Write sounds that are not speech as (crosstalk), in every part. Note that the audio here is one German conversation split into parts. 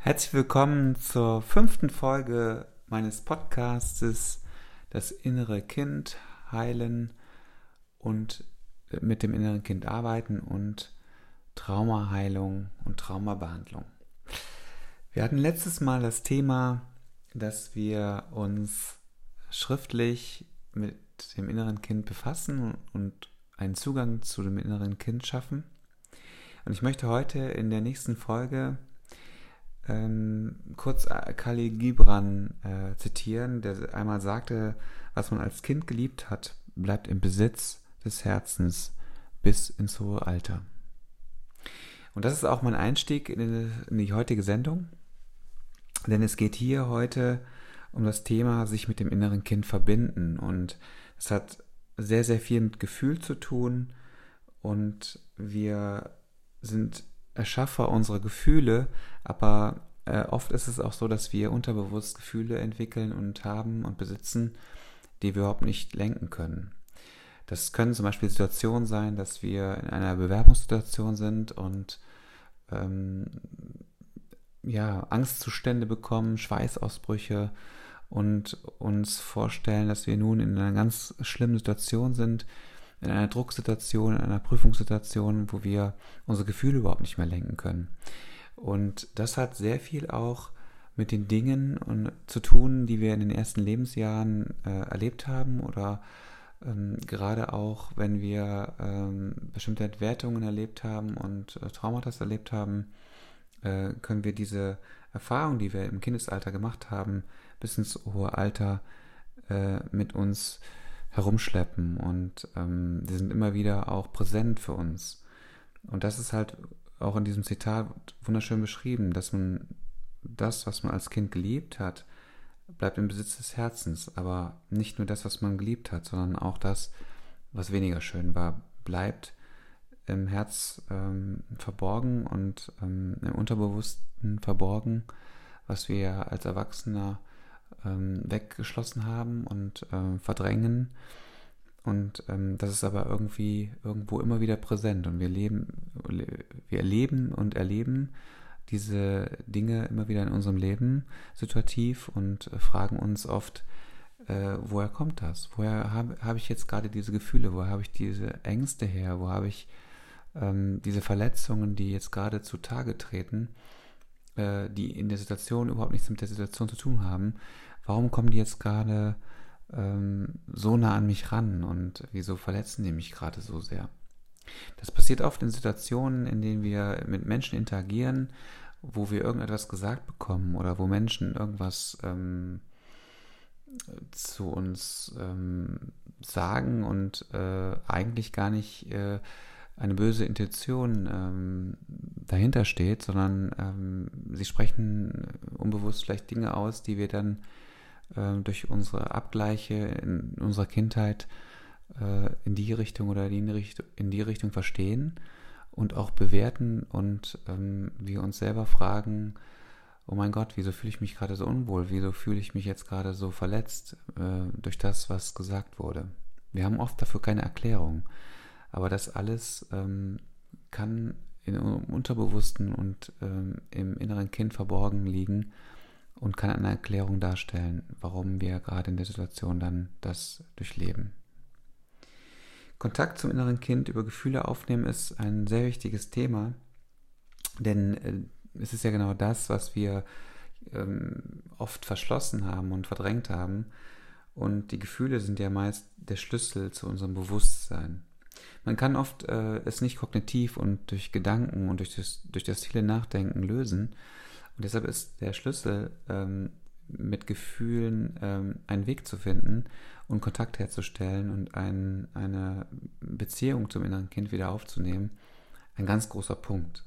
Herzlich willkommen zur fünften Folge meines Podcastes Das innere Kind heilen und mit dem inneren Kind arbeiten und Traumaheilung und Traumabehandlung. Wir hatten letztes Mal das Thema, dass wir uns schriftlich mit dem inneren Kind befassen und einen Zugang zu dem inneren Kind schaffen. Und ich möchte heute in der nächsten Folge ähm, kurz Kali Gibran äh, zitieren, der einmal sagte, was man als Kind geliebt hat, bleibt im Besitz des Herzens bis ins hohe Alter. Und das ist auch mein Einstieg in die, in die heutige Sendung, denn es geht hier heute um das Thema sich mit dem inneren Kind verbinden. Und es hat sehr, sehr viel mit Gefühl zu tun. Und wir sind Erschaffer unserer Gefühle, aber äh, oft ist es auch so, dass wir unterbewusst Gefühle entwickeln und haben und besitzen, die wir überhaupt nicht lenken können. Das können zum Beispiel Situationen sein, dass wir in einer Bewerbungssituation sind und ähm, ja, Angstzustände bekommen, Schweißausbrüche und uns vorstellen, dass wir nun in einer ganz schlimmen Situation sind, in einer Drucksituation, in einer Prüfungssituation, wo wir unsere Gefühle überhaupt nicht mehr lenken können. Und das hat sehr viel auch mit den Dingen und, zu tun, die wir in den ersten Lebensjahren äh, erlebt haben oder ähm, gerade auch, wenn wir ähm, bestimmte Entwertungen erlebt haben und äh, Traumata erlebt haben, äh, können wir diese Erfahrung, die wir im Kindesalter gemacht haben, bis ins hohe Alter äh, mit uns herumschleppen und ähm, die sind immer wieder auch präsent für uns. Und das ist halt auch in diesem Zitat wunderschön beschrieben, dass man das, was man als Kind geliebt hat, bleibt im Besitz des Herzens, aber nicht nur das, was man geliebt hat, sondern auch das, was weniger schön war, bleibt im Herz ähm, verborgen und ähm, im Unterbewussten verborgen, was wir als Erwachsener ähm, weggeschlossen haben und ähm, verdrängen. Und ähm, das ist aber irgendwie irgendwo immer wieder präsent und wir leben, wir erleben und erleben diese Dinge immer wieder in unserem Leben situativ und äh, fragen uns oft, äh, woher kommt das? Woher habe hab ich jetzt gerade diese Gefühle? Woher habe ich diese Ängste her? Wo habe ich ähm, diese Verletzungen, die jetzt gerade zutage treten, äh, die in der Situation überhaupt nichts mit der Situation zu tun haben? Warum kommen die jetzt gerade ähm, so nah an mich ran und wieso verletzen die mich gerade so sehr? Das passiert oft in Situationen, in denen wir mit Menschen interagieren, wo wir irgendetwas gesagt bekommen oder wo Menschen irgendwas ähm, zu uns ähm, sagen und äh, eigentlich gar nicht äh, eine böse Intention ähm, dahinter steht, sondern ähm, sie sprechen unbewusst vielleicht Dinge aus, die wir dann äh, durch unsere Abgleiche in unserer Kindheit äh, in die Richtung oder in die Richtung, in die Richtung verstehen und auch bewerten und ähm, wir uns selber fragen, oh mein Gott, wieso fühle ich mich gerade so unwohl? Wieso fühle ich mich jetzt gerade so verletzt äh, durch das, was gesagt wurde? Wir haben oft dafür keine Erklärung. Aber das alles ähm, kann im Unterbewussten und ähm, im inneren Kind verborgen liegen und kann eine Erklärung darstellen, warum wir gerade in der Situation dann das durchleben. Kontakt zum inneren Kind über Gefühle aufnehmen ist ein sehr wichtiges Thema, denn äh, es ist ja genau das, was wir ähm, oft verschlossen haben und verdrängt haben. Und die Gefühle sind ja meist der Schlüssel zu unserem Bewusstsein. Man kann oft äh, es nicht kognitiv und durch Gedanken und durch das, durch das viele Nachdenken lösen. Und deshalb ist der Schlüssel, ähm, mit Gefühlen ähm, einen Weg zu finden und Kontakt herzustellen und ein, eine Beziehung zum inneren Kind wieder aufzunehmen, ein ganz großer Punkt.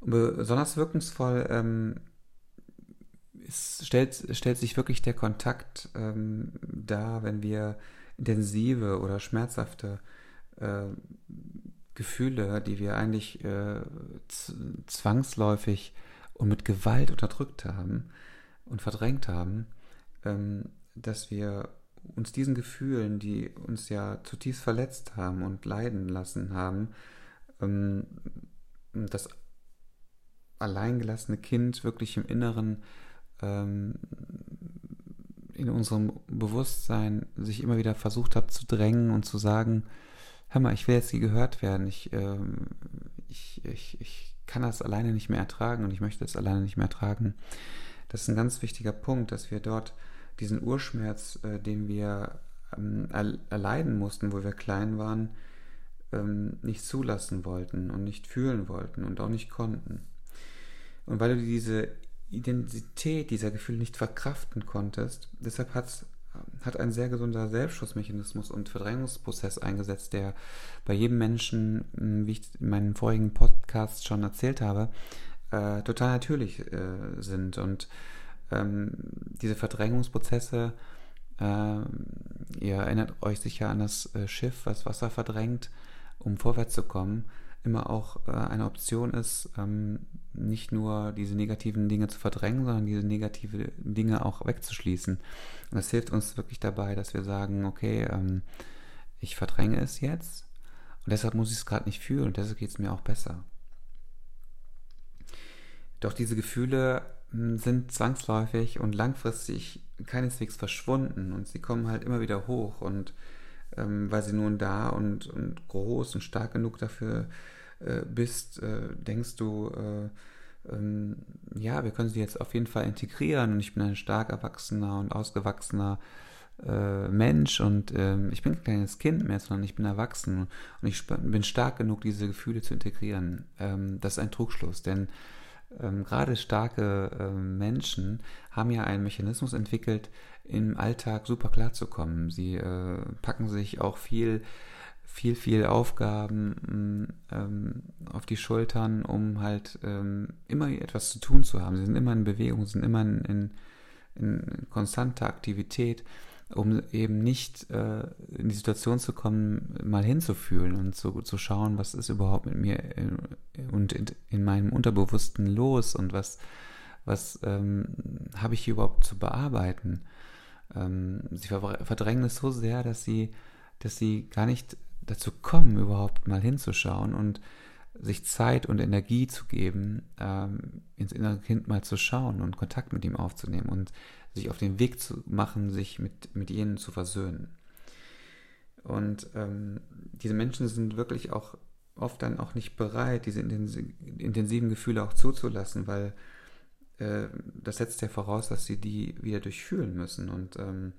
besonders wirkungsvoll ähm, ist, stellt, stellt sich wirklich der Kontakt ähm, dar, wenn wir intensive oder schmerzhafte äh, Gefühle, die wir eigentlich äh, zwangsläufig und mit Gewalt unterdrückt haben und verdrängt haben, ähm, dass wir uns diesen Gefühlen, die uns ja zutiefst verletzt haben und leiden lassen haben, ähm, das alleingelassene Kind wirklich im Inneren ähm, in unserem Bewusstsein sich immer wieder versucht habe zu drängen und zu sagen, hör mal, ich will jetzt hier gehört werden, ich, ähm, ich, ich, ich kann das alleine nicht mehr ertragen und ich möchte das alleine nicht mehr ertragen. Das ist ein ganz wichtiger Punkt, dass wir dort diesen Urschmerz, äh, den wir ähm, erleiden mussten, wo wir klein waren, ähm, nicht zulassen wollten und nicht fühlen wollten und auch nicht konnten. Und weil du diese Identität dieser Gefühle nicht verkraften konntest, deshalb hat's, hat ein sehr gesunder Selbstschutzmechanismus und Verdrängungsprozess eingesetzt, der bei jedem Menschen, hm, wie ich in meinen vorigen Podcasts schon erzählt habe, äh, total natürlich äh, sind. Und ähm, diese Verdrängungsprozesse, äh, ihr erinnert euch sicher an das äh, Schiff, was Wasser verdrängt, um vorwärts zu kommen, immer auch äh, eine Option ist, ähm, nicht nur diese negativen Dinge zu verdrängen, sondern diese negativen Dinge auch wegzuschließen. Und das hilft uns wirklich dabei, dass wir sagen, okay, ähm, ich verdränge es jetzt und deshalb muss ich es gerade nicht fühlen und deshalb geht es mir auch besser. Doch diese Gefühle hm, sind zwangsläufig und langfristig keineswegs verschwunden und sie kommen halt immer wieder hoch und ähm, weil sie nun da und, und groß und stark genug dafür äh, bist, äh, denkst du, äh, ähm, ja, wir können sie jetzt auf jeden Fall integrieren und ich bin ein stark erwachsener und ausgewachsener äh, Mensch und ähm, ich bin kein kleines Kind mehr, sondern ich bin erwachsen und ich bin stark genug, diese Gefühle zu integrieren. Ähm, das ist ein Trugschluss, denn ähm, gerade starke äh, Menschen haben ja einen Mechanismus entwickelt, im Alltag super klarzukommen. Sie äh, packen sich auch viel, viel, viel Aufgaben ähm, auf die Schultern, um halt ähm, immer etwas zu tun zu haben. Sie sind immer in Bewegung, sind immer in, in, in konstanter Aktivität um eben nicht äh, in die Situation zu kommen, mal hinzufühlen und zu, zu schauen, was ist überhaupt mit mir in, und in, in, meinem Unterbewussten los und was, was ähm, habe ich hier überhaupt zu bearbeiten. Ähm, sie verdrängen es so sehr, dass sie, dass sie gar nicht dazu kommen, überhaupt mal hinzuschauen und sich Zeit und Energie zu geben, ähm, ins innere Kind mal zu schauen und Kontakt mit ihm aufzunehmen und sich auf den Weg zu machen, sich mit, mit ihnen zu versöhnen. Und ähm, diese Menschen sind wirklich auch oft dann auch nicht bereit, diese intensiven Gefühle auch zuzulassen, weil äh, das setzt ja voraus, dass sie die wieder durchfühlen müssen. Und, ähm,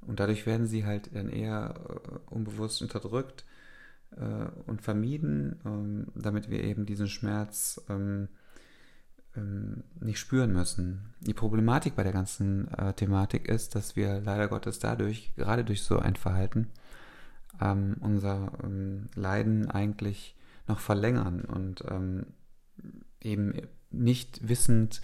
und dadurch werden sie halt dann eher äh, unbewusst unterdrückt und vermieden, ähm, damit wir eben diesen Schmerz ähm, ähm, nicht spüren müssen. Die Problematik bei der ganzen äh, Thematik ist, dass wir leider Gottes dadurch, gerade durch so ein Verhalten, unser Leiden eigentlich noch verlängern und eben nicht wissend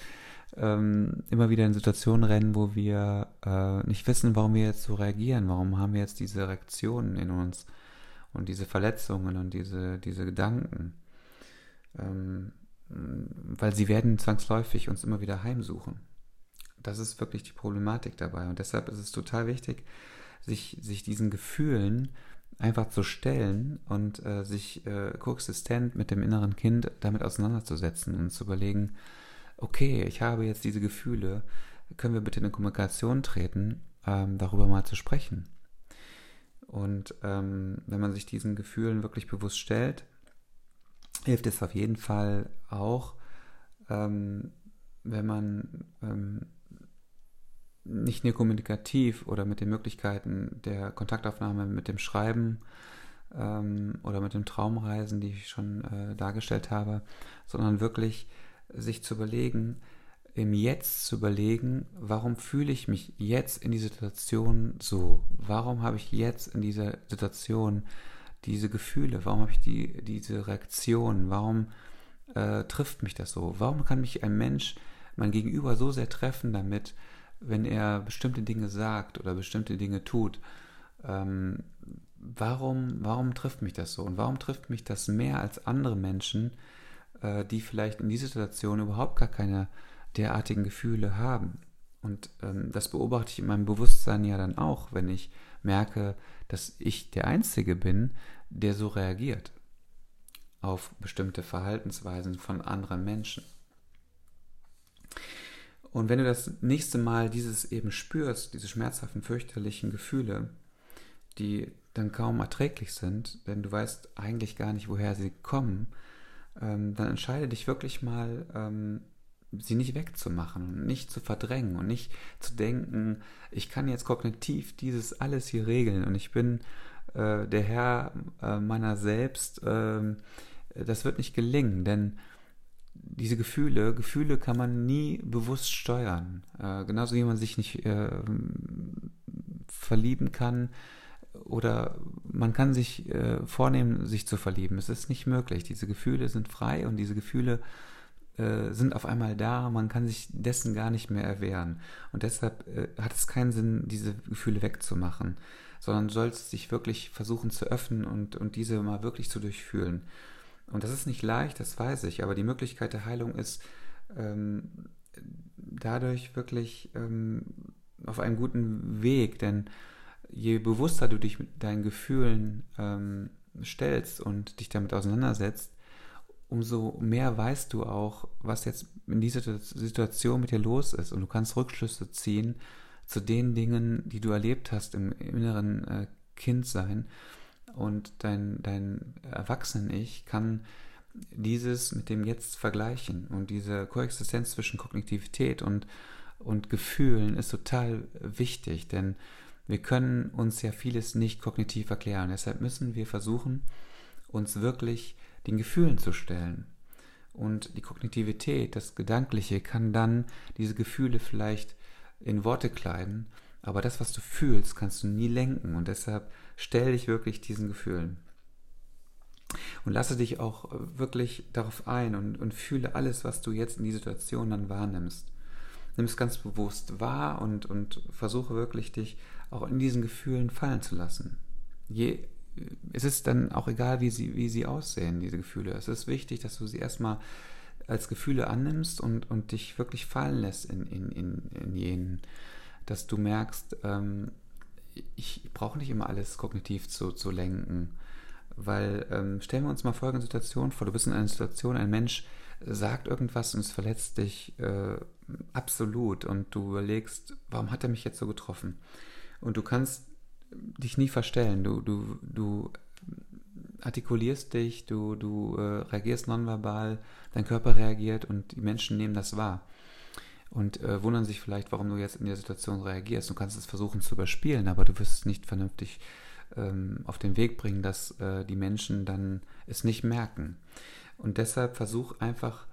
immer wieder in Situationen rennen, wo wir äh, nicht wissen, warum wir jetzt so reagieren, warum haben wir jetzt diese Reaktionen in uns und diese Verletzungen und diese, diese Gedanken. Ähm, weil sie werden zwangsläufig uns immer wieder heimsuchen. Das ist wirklich die Problematik dabei. Und deshalb ist es total wichtig, sich, sich diesen Gefühlen einfach zu stellen und äh, sich äh, koexistent mit dem inneren Kind damit auseinanderzusetzen und zu überlegen, okay, ich habe jetzt diese Gefühle, können wir bitte in eine Kommunikation treten, ähm, darüber mal zu sprechen. Und ähm, wenn man sich diesen Gefühlen wirklich bewusst stellt, hilft es auf jeden Fall auch, ähm, wenn man ähm, nicht nur kommunikativ oder mit den Möglichkeiten der Kontaktaufnahme mit dem Schreiben ähm, oder mit dem Traumreisen, die ich schon äh, dargestellt habe, sondern wirklich sich zu überlegen, im Jetzt zu überlegen, warum fühle ich mich jetzt in dieser Situation so? Warum habe ich jetzt in dieser Situation diese Gefühle? Warum habe ich die, diese Reaktion? Warum äh, trifft mich das so? Warum kann mich ein Mensch, mein Gegenüber so sehr treffen damit, wenn er bestimmte Dinge sagt oder bestimmte Dinge tut? Ähm, warum, warum trifft mich das so? Und warum trifft mich das mehr als andere Menschen, äh, die vielleicht in dieser Situation überhaupt gar keine derartigen Gefühle haben? Und ähm, das beobachte ich in meinem Bewusstsein ja dann auch, wenn ich merke, dass ich der Einzige bin, der so reagiert auf bestimmte Verhaltensweisen von anderen Menschen. Und wenn du das nächste Mal dieses eben spürst, diese schmerzhaften, fürchterlichen Gefühle, die dann kaum erträglich sind, denn du weißt eigentlich gar nicht, woher sie kommen, ähm, dann entscheide dich wirklich mal, ähm, sie nicht wegzumachen und nicht zu verdrängen und nicht zu denken, ich kann jetzt kognitiv dieses alles hier regeln und ich bin äh, der Herr äh, meiner selbst. Äh, das wird nicht gelingen, denn diese Gefühle, Gefühle kann man nie bewusst steuern. Äh, genauso wie man sich nicht äh, verlieben kann oder man kann sich äh, vornehmen, sich zu verlieben. Es ist nicht möglich. Diese Gefühle sind frei und diese Gefühle äh, sind auf einmal da. Man kann sich dessen gar nicht mehr erwehren. Und deshalb äh, hat es keinen Sinn, diese Gefühle wegzumachen, sondern sollst dich wirklich versuchen zu öffnen und, und diese mal wirklich zu durchfühlen. Und das ist nicht leicht, das weiß ich, aber die Möglichkeit der Heilung ist ähm, dadurch wirklich ähm, auf einem guten Weg, denn je bewusster du dich mit deinen Gefühlen ähm, stellst und dich damit auseinandersetzt, umso mehr weißt du auch, was jetzt in dieser Situation mit dir los ist. Und du kannst Rückschlüsse ziehen zu den Dingen, die du erlebt hast im, inneren äh, Kindsein und dein, dein Erwachsenen-Ich kann dieses mit dem Jetzt vergleichen. Und diese Koexistenz zwischen Kognitivität und, und Gefühlen ist total wichtig, denn wir können uns ja vieles nicht kognitiv erklären. Deshalb müssen wir versuchen, uns wirklich den Gefühlen zu stellen. Und die Kognitivität, das Gedankliche, kann dann diese Gefühle vielleicht in Worte kleiden, aber das, was du fühlst, kannst du nie lenken. Und deshalb Stell dich wirklich diesen Gefühlen. Und lasse dich auch wirklich darauf ein und, und fühle alles, was du jetzt in die Situation dann wahrnimmst. Nimm es ganz bewusst wahr und, und versuche wirklich dich auch in diesen Gefühlen fallen zu lassen. Je, es ist dann auch egal, wie sie, wie sie aussehen, diese Gefühle. Es ist wichtig, dass du sie erstmal als Gefühle annimmst und, und dich wirklich fallen lässt in, in, in, in jenen, dass du merkst, ähm, ich brauche nicht immer alles kognitiv zu, zu lenken. Weil ähm, stellen wir uns mal folgende Situation vor, du bist in einer Situation, ein Mensch sagt irgendwas und es verletzt dich äh, absolut und du überlegst, warum hat er mich jetzt so getroffen? Und du kannst dich nie verstellen, du, du, du artikulierst dich, du, du äh, reagierst nonverbal, dein Körper reagiert und die Menschen nehmen das wahr und äh, wundern sich vielleicht, warum du jetzt in der Situation reagierst. Du kannst es versuchen zu überspielen, aber du wirst es nicht vernünftig ähm, auf den Weg bringen, dass äh, die Menschen dann es nicht merken. Und deshalb versuch einfach,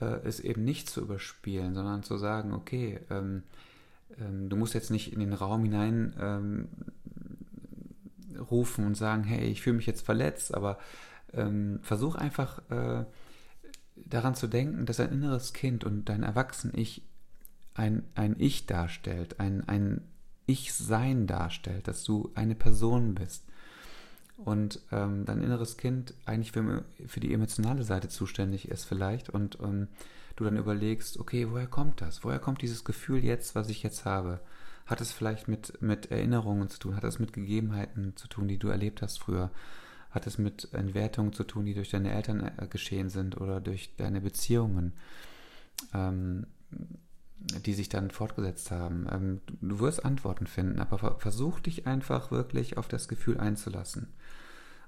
äh, es eben nicht zu überspielen, sondern zu sagen, okay, ähm, ähm, du musst jetzt nicht in den Raum hinein ähm, rufen und sagen, hey, ich fühle mich jetzt verletzt, aber ähm, versuch einfach äh, daran zu denken, dass ein inneres Kind und dein Erwachsen-Ich ein, ein Ich darstellt, ein, ein Ich-Sein darstellt, dass du eine Person bist. Und ähm, dein inneres Kind eigentlich für, für die emotionale Seite zuständig ist vielleicht und ähm, du dann überlegst, okay, woher kommt das? Woher kommt dieses Gefühl jetzt, was ich jetzt habe? Hat es vielleicht mit, mit Erinnerungen zu tun? Hat es mit Gegebenheiten zu tun, die du erlebt hast früher? Hat es mit Entwertungen zu tun, die durch deine Eltern äh, geschehen sind oder durch deine Beziehungen? Ähm, die sich dann fortgesetzt haben. Ähm, du wirst Antworten finden, aber versuch dich einfach wirklich auf das Gefühl einzulassen.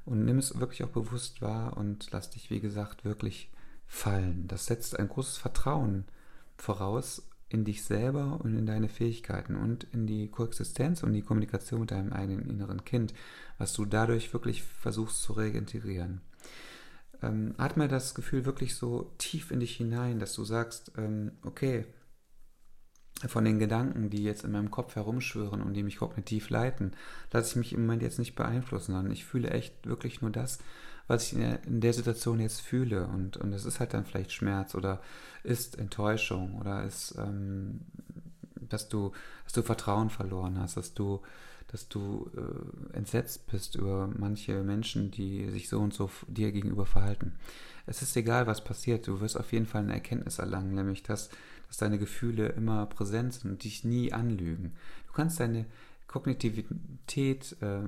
Und nimm es wirklich auch bewusst wahr und lass dich, wie gesagt, wirklich fallen. Das setzt ein großes Vertrauen voraus in dich selber und in deine Fähigkeiten und in die Koexistenz und die Kommunikation mit deinem eigenen inneren Kind, was du dadurch wirklich versuchst zu reintegrieren. Ähm, atme das Gefühl wirklich so tief in dich hinein, dass du sagst, ähm, okay, von den Gedanken, die jetzt in meinem Kopf herumschwören und die mich kognitiv leiten, lasse ich mich im Moment jetzt nicht beeinflussen, sondern ich fühle echt wirklich nur das, was ich in der, Situation jetzt fühle. Und, und es ist halt dann vielleicht Schmerz oder ist Enttäuschung oder ist, ähm, dass du, dass du Vertrauen verloren hast, dass du, dass du äh, entsetzt bist über manche Menschen, die sich so und so dir gegenüber verhalten. Es ist egal, was passiert, du wirst auf jeden Fall eine Erkenntnis erlangen, nämlich dass dass deine Gefühle immer präsent sind und dich nie anlügen. Du kannst deine Kognitivität äh,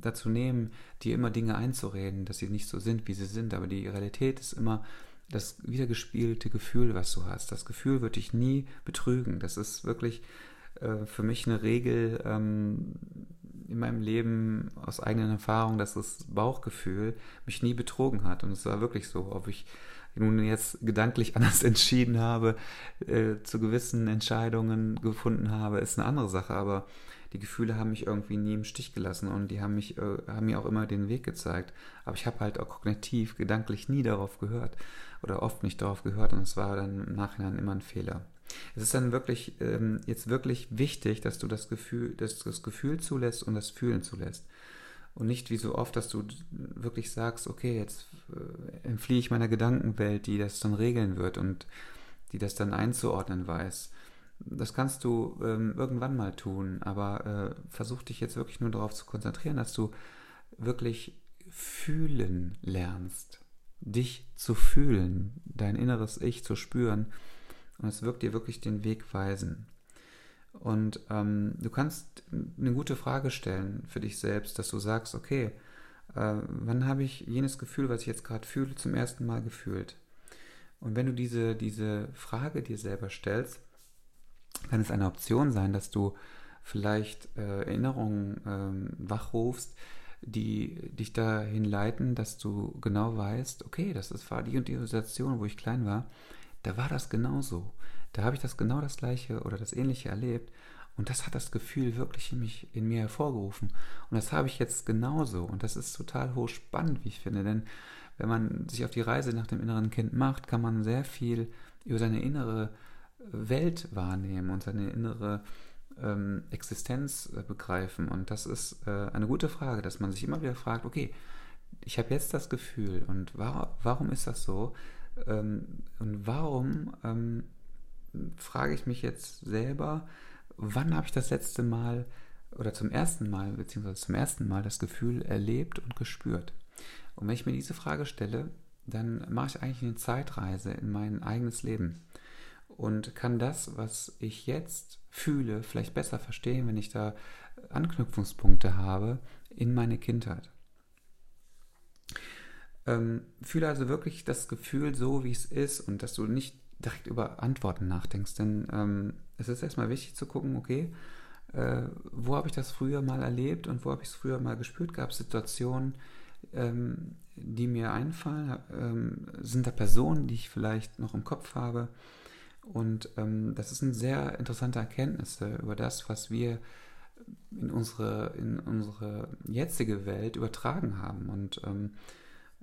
dazu nehmen, dir immer Dinge einzureden, dass sie nicht so sind, wie sie sind, aber die Realität ist immer das wiedergespielte Gefühl, was du hast. Das Gefühl wird dich nie betrügen. Das ist wirklich äh, für mich eine Regel ähm, in meinem Leben aus eigenen Erfahrungen, dass das Bauchgefühl mich nie betrogen hat. Und es war wirklich so, ob ich nun jetzt gedanklich (laughs) anders entschieden habe, äh, zu gewissen Entscheidungen gefunden habe, ist eine andere Sache. Aber die Gefühle haben mich irgendwie nie im Stich gelassen und die haben mich, äh, haben mir auch immer den Weg gezeigt. Aber ich habe halt auch kognitiv, gedanklich nie darauf gehört oder oft nicht darauf gehört und es war dann im Nachhinein immer ein Fehler. Es ist dann wirklich ähm, jetzt wirklich wichtig, dass du das Gefühl, dass du das Gefühl zulässt und das Fühlen zulässt. Und nicht wie so oft, dass du wirklich sagst, okay, jetzt äh, entfliehe ich meiner Gedankenwelt, die das dann regeln wird und die das dann einzuordnen weiß. Das kannst du ähm, irgendwann mal tun, aber äh, versuch dich jetzt wirklich nur darauf zu konzentrieren, dass du wirklich fühlen lernst, dich zu fühlen, dein inneres Ich zu spüren und es wird dir wirklich den Weg weisen. Und ähm, du kannst eine gute Frage stellen für dich selbst, dass du sagst, okay, äh, wann habe ich jenes Gefühl, was ich jetzt gerade fühle, zum ersten Mal gefühlt? Und wenn du diese, diese Frage dir selber stellst, kann es eine Option sein, dass du vielleicht äh, Erinnerungen ähm, wachrufst, die dich dahin leiten, dass du genau weißt, okay, das war die und die Situation, wo ich klein war, da war das genauso. Da habe ich das genau das gleiche oder das ähnliche erlebt. Und das hat das Gefühl wirklich in, mich, in mir hervorgerufen. Und das habe ich jetzt genauso. Und das ist total hochspannend, wie ich finde. Denn wenn man sich auf die Reise nach dem inneren Kind macht, kann man sehr viel über seine innere Welt wahrnehmen und seine innere ähm, Existenz äh, begreifen. Und das ist äh, eine gute Frage, dass man sich immer wieder fragt, okay, ich habe jetzt das Gefühl und war, warum ist das so? Ähm, und warum ähm, frage ich mich jetzt selber, wann habe ich das letzte Mal oder zum ersten Mal, beziehungsweise zum ersten Mal das Gefühl erlebt und gespürt? Und wenn ich mir diese Frage stelle, dann mache ich eigentlich eine Zeitreise in mein eigenes Leben und kann das, was ich jetzt fühle, vielleicht besser verstehen, wenn ich da Anknüpfungspunkte habe in meine Kindheit. Ähm, fühle also wirklich das Gefühl so, wie es ist und dass du nicht direkt über Antworten nachdenkst. Denn ähm, es ist erstmal wichtig zu gucken, okay, äh, wo habe ich das früher mal erlebt und wo habe ich es früher mal gespürt? Gab es Situationen, ähm, die mir einfallen? Ähm, sind da Personen, die ich vielleicht noch im Kopf habe? Und ähm, das ist eine sehr interessante Erkenntnis über das, was wir in unsere, in unsere jetzige Welt übertragen haben. Und ähm,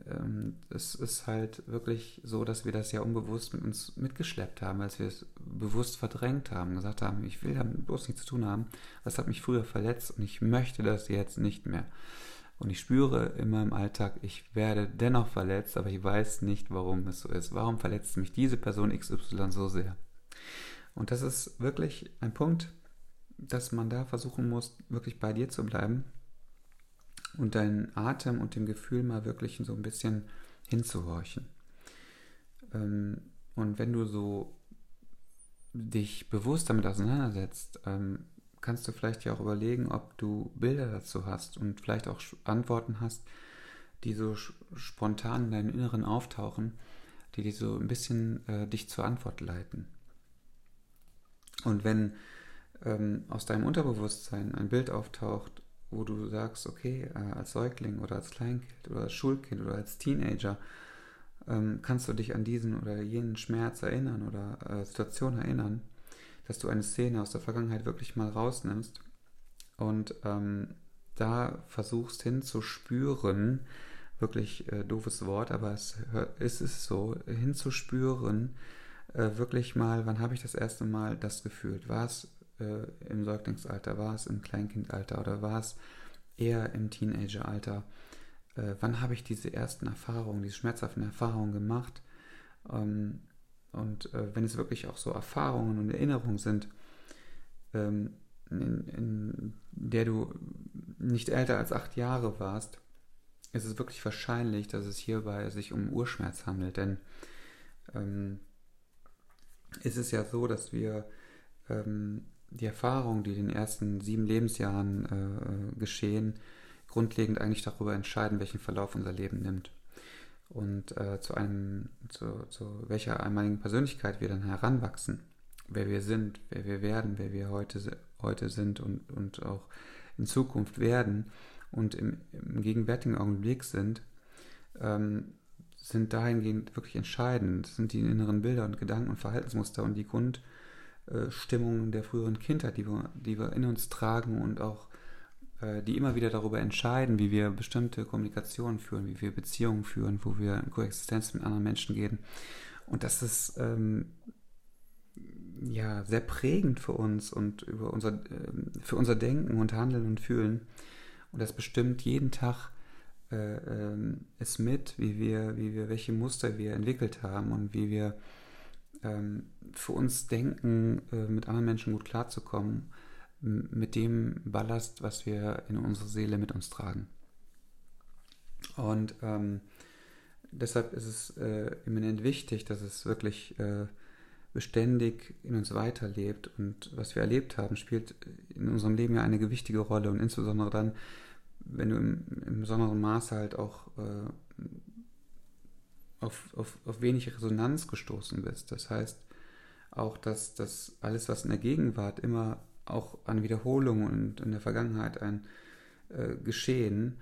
ähm, es ist halt wirklich so, dass wir das ja unbewusst mit uns mitgeschleppt haben, als wir es bewusst verdrängt haben, gesagt haben, ich will damit bloß nichts zu tun haben, das hat mich früher verletzt und ich möchte das jetzt nicht mehr. Und ich spüre in meinem Alltag, ich werde dennoch verletzt, aber ich weiß nicht, warum es so ist. Warum verletzt mich diese Person XY so sehr? Und das ist wirklich ein Punkt, dass man da versuchen muss, wirklich bei dir zu bleiben und deinen Atem und dem Gefühl mal wirklich so ein bisschen hinzuhorchen. Ähm, und wenn du so dich bewusst damit auseinandersetzt, ähm, kannst du vielleicht ja auch überlegen, ob du Bilder dazu hast und vielleicht auch Antworten hast, die so spontan in deinem Inneren auftauchen, die dir so ein bisschen äh, dich zur Antwort leiten. Und wenn ähm, aus deinem Unterbewusstsein ein Bild auftaucht, wo du sagst, okay, äh, als Säugling oder als Kleinkind oder als Schulkind oder als Teenager ähm, kannst du dich an diesen oder jenen Schmerz erinnern oder äh, Situation erinnern, dass du eine Szene aus der Vergangenheit wirklich mal rausnimmst und ähm, da versuchst hinzuspüren, wirklich äh, doofes Wort, aber es ist es so, hinzuspüren, äh, wirklich mal, wann habe ich das erste Mal das gefühlt? War es äh, im Säuglingsalter, war es im Kleinkindalter oder war es eher im Teenageralter? Äh, wann habe ich diese ersten Erfahrungen, diese schmerzhaften Erfahrungen gemacht? Ähm, und äh, wenn es wirklich auch so Erfahrungen und Erinnerungen sind, ähm, in, in, der du nicht älter als acht Jahre warst, ist es wirklich wahrscheinlich, dass es hierbei sich um Urschmerz handelt. Denn ähm, ist es ja so, dass wir ähm, die Erfahrungen, die in den ersten sieben Lebensjahren äh, geschehen, grundlegend eigentlich darüber entscheiden, welchen Verlauf unser Leben nimmt. Und äh, zu einem, zu, zu welcher einmaligen Persönlichkeit wir dann heranwachsen, wer wir sind, wer wir werden, wer wir heute, heute sind und, und auch in Zukunft werden und im, im gegenwärtigen Augenblick sind, ähm, sind dahingehend wirklich entscheidend. Das sind die inneren Bilder und Gedanken und Verhaltensmuster und die Grundstimmungen der früheren Kindheit, die wir, die wir in uns tragen und auch die immer wieder darüber entscheiden, wie wir bestimmte Kommunikation führen, wie wir Beziehungen führen, wo wir in Koexistenz mit anderen Menschen gehen. Und das ist ähm, ja sehr prägend für uns und über unser, äh, für unser Denken und Handeln und Fühlen. Und das bestimmt jeden Tag äh, äh, es mit, wie wir, wie wir, welche Muster wir entwickelt haben und wie wir ähm, für uns denken, äh, mit anderen Menschen gut klarzukommen mit dem Ballast, was wir in unserer Seele mit uns tragen. Und ähm, deshalb ist es äh, eminent wichtig, dass es wirklich äh, beständig in uns weiterlebt. Und was wir erlebt haben, spielt in unserem Leben ja eine gewichtige Rolle. Und insbesondere dann, wenn du im, im besonderen Maße halt auch äh, auf, auf, auf wenig Resonanz gestoßen bist. Das heißt auch, dass das alles, was in der Gegenwart immer auch an Wiederholungen und in der Vergangenheit ein äh, Geschehen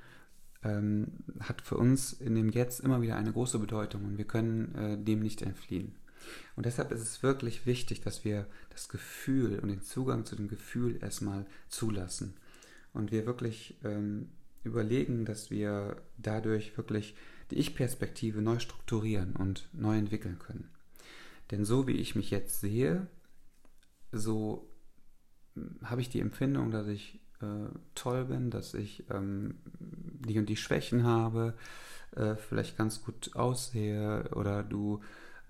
ähm, hat für uns in dem Jetzt immer wieder eine große Bedeutung und wir können äh, dem nicht entfliehen. Und deshalb ist es wirklich wichtig, dass wir das Gefühl und den Zugang zu dem Gefühl erstmal zulassen und wir wirklich ähm, überlegen, dass wir dadurch wirklich die Ich-Perspektive neu strukturieren und neu entwickeln können. Denn so wie ich mich jetzt sehe, so habe ich die Empfindung, dass ich äh, toll bin, dass ich ähm, die und die Schwächen habe, äh, vielleicht ganz gut aussehe oder du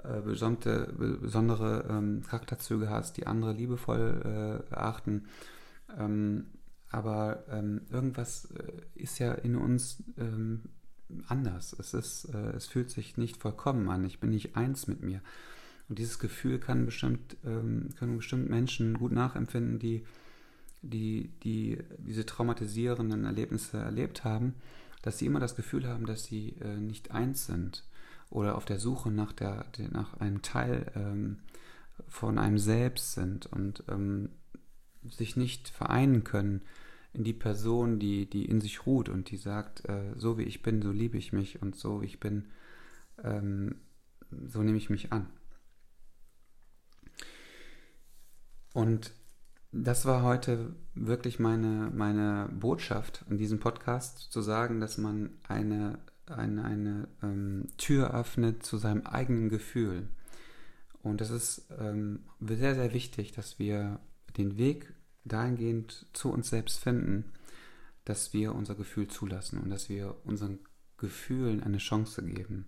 äh, besondere, besondere ähm, Charakterzüge hast, die andere liebevoll äh, erachten. Ähm, aber ähm, irgendwas äh, ist ja in uns ähm, anders. Es, ist, äh, es fühlt sich nicht vollkommen an. Ich bin nicht eins mit mir. Und dieses Gefühl kann bestimmt, ähm, können bestimmt Menschen gut nachempfinden, die, die, die diese traumatisierenden Erlebnisse erlebt haben, dass sie immer das Gefühl haben, dass sie äh, nicht eins sind oder auf der Suche nach, der, nach einem Teil ähm, von einem selbst sind und ähm, sich nicht vereinen können in die Person, die, die in sich ruht und die sagt, äh, so wie ich bin, so liebe ich mich und so wie ich bin, ähm, so nehme ich mich an. Und das war heute wirklich meine, meine Botschaft in diesem Podcast, zu sagen, dass man eine, eine, eine ähm, Tür öffnet zu seinem eigenen Gefühl. Und das ist ähm, sehr, sehr wichtig, dass wir den Weg dahingehend zu uns selbst finden, dass wir unser Gefühl zulassen und dass wir unseren Gefühlen eine Chance geben.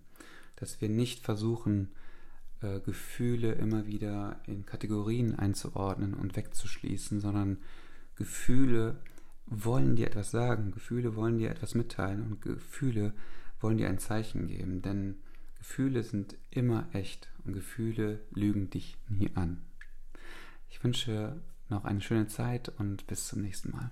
Dass wir nicht versuchen, äh, Gefühle immer wieder in Kategorien einzuordnen und wegzuschließen, sondern Gefühle wollen dir etwas sagen, Gefühle wollen dir etwas mitteilen und Gefühle wollen dir ein Zeichen geben, denn Gefühle sind immer echt und Gefühle lügen dich nie an. Ich wünsche noch eine schöne Zeit und bis zum nächsten Mal.